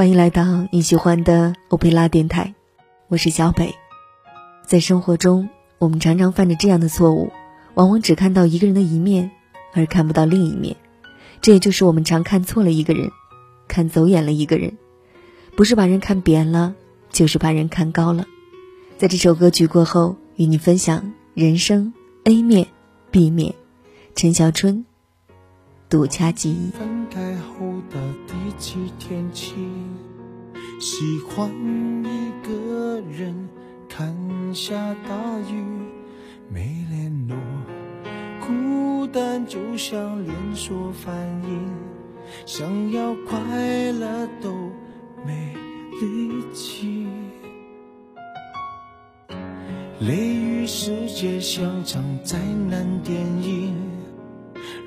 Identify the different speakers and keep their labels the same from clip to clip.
Speaker 1: 欢迎来到你喜欢的欧佩拉电台，我是小北。在生活中，我们常常犯着这样的错误，往往只看到一个人的一面，而看不到另一面。这也就是我们常看错了一个人，看走眼了一个人。不是把人看扁了，就是把人看高了。在这首歌曲过后，与你分享人生 A 面、B 面。陈小春，独家记忆。
Speaker 2: 分开后的第几天起，喜欢一个人看下大雨，没联络，孤单就像连锁反应，想要快乐都没力气。雷雨世界像场灾难电，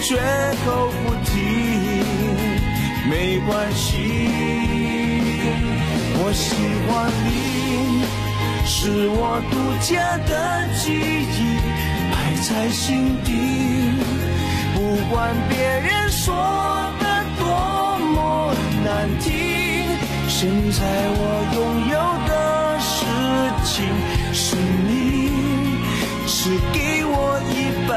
Speaker 2: 绝口不提，没关系。我喜欢你，是我独家的记忆，摆在心底，不管别人说的。多么难听！现在我拥有的事情是你，是给我一半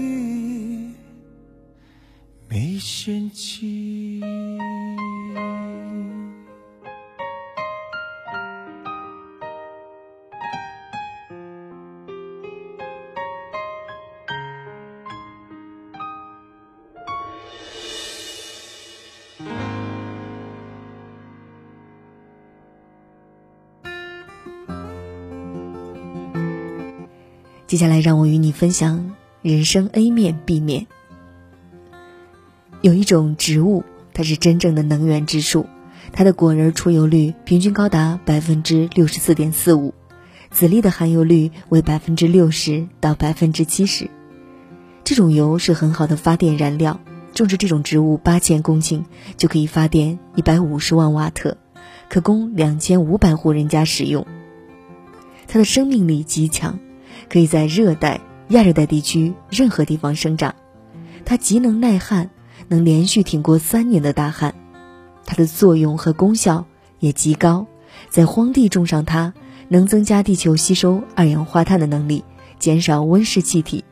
Speaker 1: 接下来，让我与你分享人生 A 面、B 面。有一种植物，它是真正的能源之树，它的果仁出油率平均高达百分之六十四点四五，籽粒的含油率为百分之六十到百分之七十。这种油是很好的发电燃料，种植这种植物八千公顷就可以发电一百五十万瓦特，可供两千五百户人家使用。它的生命力极强，可以在热带、亚热带地区任何地方生长。它极能耐旱。能连续挺过三年的大旱，它的作用和功效也极高。在荒地种上它，能增加地球吸收二氧化碳的能力，减少温室气体。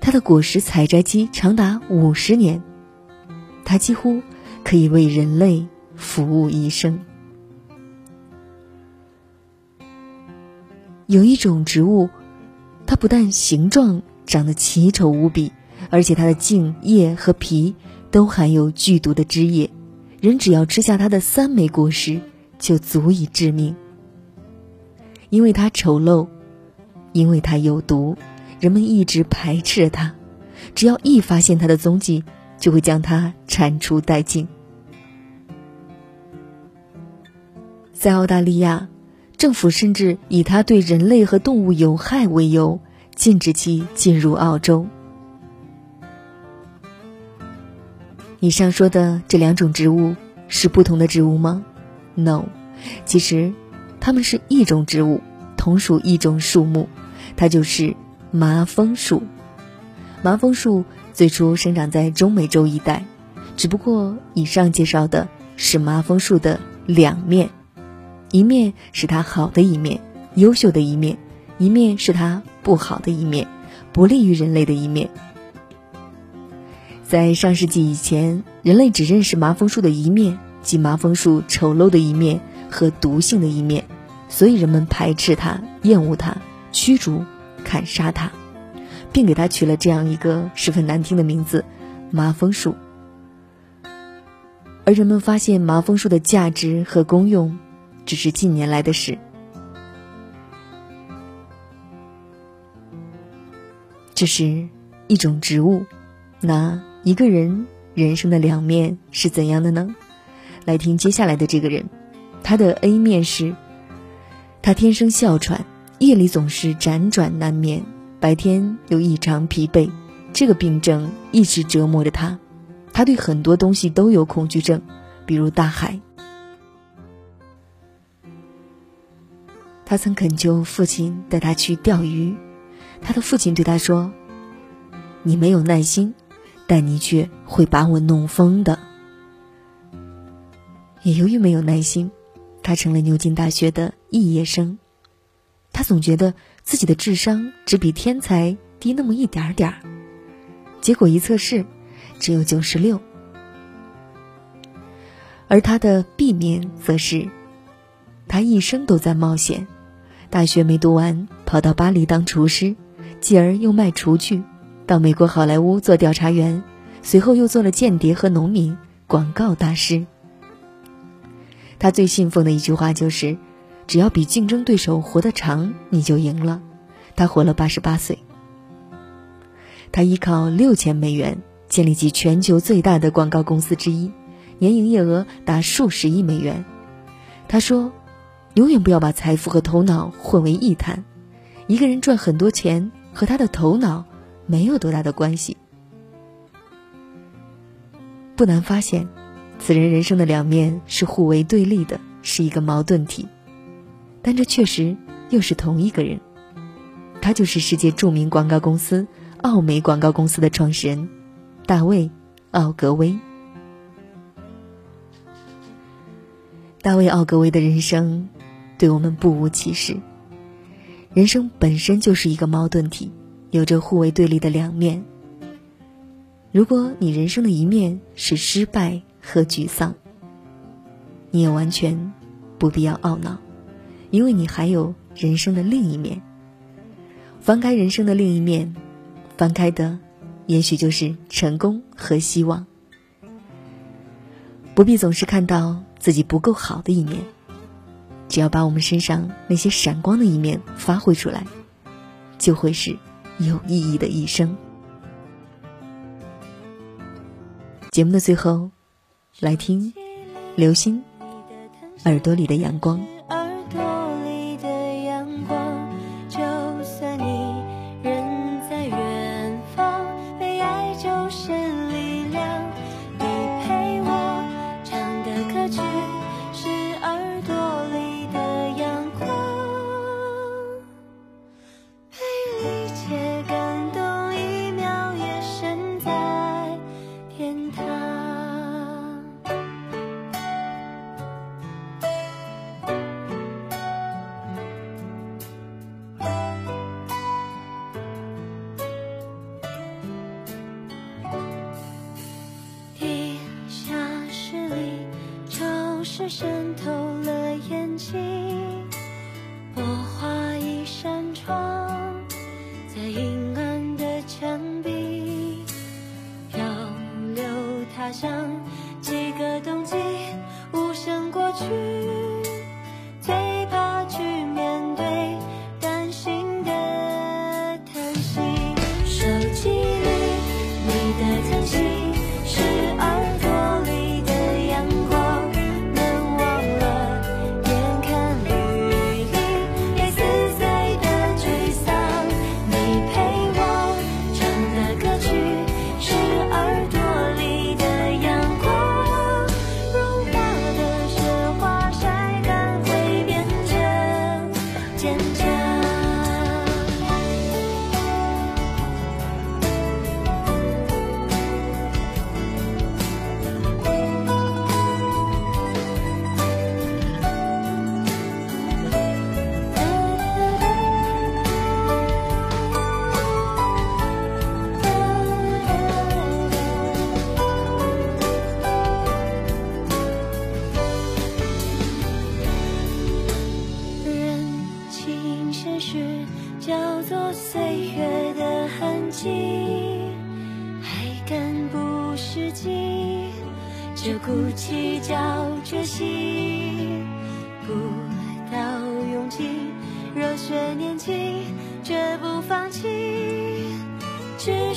Speaker 1: 它的果实采摘期长达五十年，它几乎可以为人类服务一生。有一种植物，它不但形状长得奇丑无比，而且它的茎、叶和皮。都含有剧毒的汁液，人只要吃下它的三枚果实，就足以致命。因为它丑陋，因为它有毒，人们一直排斥它。只要一发现它的踪迹，就会将它铲除殆尽。在澳大利亚，政府甚至以它对人类和动物有害为由，禁止其进入澳洲。以上说的这两种植物是不同的植物吗？No，其实它们是一种植物，同属一种树木，它就是麻风树。麻风树最初生长在中美洲一带，只不过以上介绍的是麻风树的两面，一面是它好的一面，优秀的一面；一面是它不好的一面，不利于人类的一面。在上世纪以前，人类只认识麻风树的一面，即麻风树丑陋的一面和毒性的一面，所以人们排斥它、厌恶它、驱逐、砍杀它，并给它取了这样一个十分难听的名字——麻风树。而人们发现麻风树的价值和功用，只是近年来的事。这是一种植物，那。一个人人生的两面是怎样的呢？来听接下来的这个人，他的 A 面是：他天生哮喘，夜里总是辗转难眠，白天又异常疲惫，这个病症一直折磨着他。他对很多东西都有恐惧症，比如大海。他曾恳求父亲带他去钓鱼，他的父亲对他说：“你没有耐心。”但你却会把我弄疯的。也由于没有耐心，他成了牛津大学的肄业生。他总觉得自己的智商只比天才低那么一点点儿。结果一测试，只有九十六。而他的 B 面则是，他一生都在冒险。大学没读完，跑到巴黎当厨师，继而又卖厨具。到美国好莱坞做调查员，随后又做了间谍和农民广告大师。他最信奉的一句话就是：“只要比竞争对手活得长，你就赢了。”他活了八十八岁。他依靠六千美元建立起全球最大的广告公司之一，年营业额达数十亿美元。他说：“永远不要把财富和头脑混为一谈。一个人赚很多钱和他的头脑。”没有多大的关系。不难发现，此人人生的两面是互为对立的，是一个矛盾体。但这确实又是同一个人，他就是世界著名广告公司奥美广告公司的创始人大卫·奥格威。大卫·奥格威的人生对我们不无启示。人生本身就是一个矛盾体。有着互为对立的两面。如果你人生的一面是失败和沮丧，你也完全不必要懊恼，因为你还有人生的另一面。翻开人生的另一面，翻开的也许就是成功和希望。不必总是看到自己不够好的一面，只要把我们身上那些闪光的一面发挥出来。就会是有意义的一生。节目的最后，来听流星耳朵里的阳光。
Speaker 3: 渗透了眼睛，我画一扇窗，在阴暗的墙壁，漂流他乡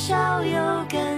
Speaker 3: 少有感。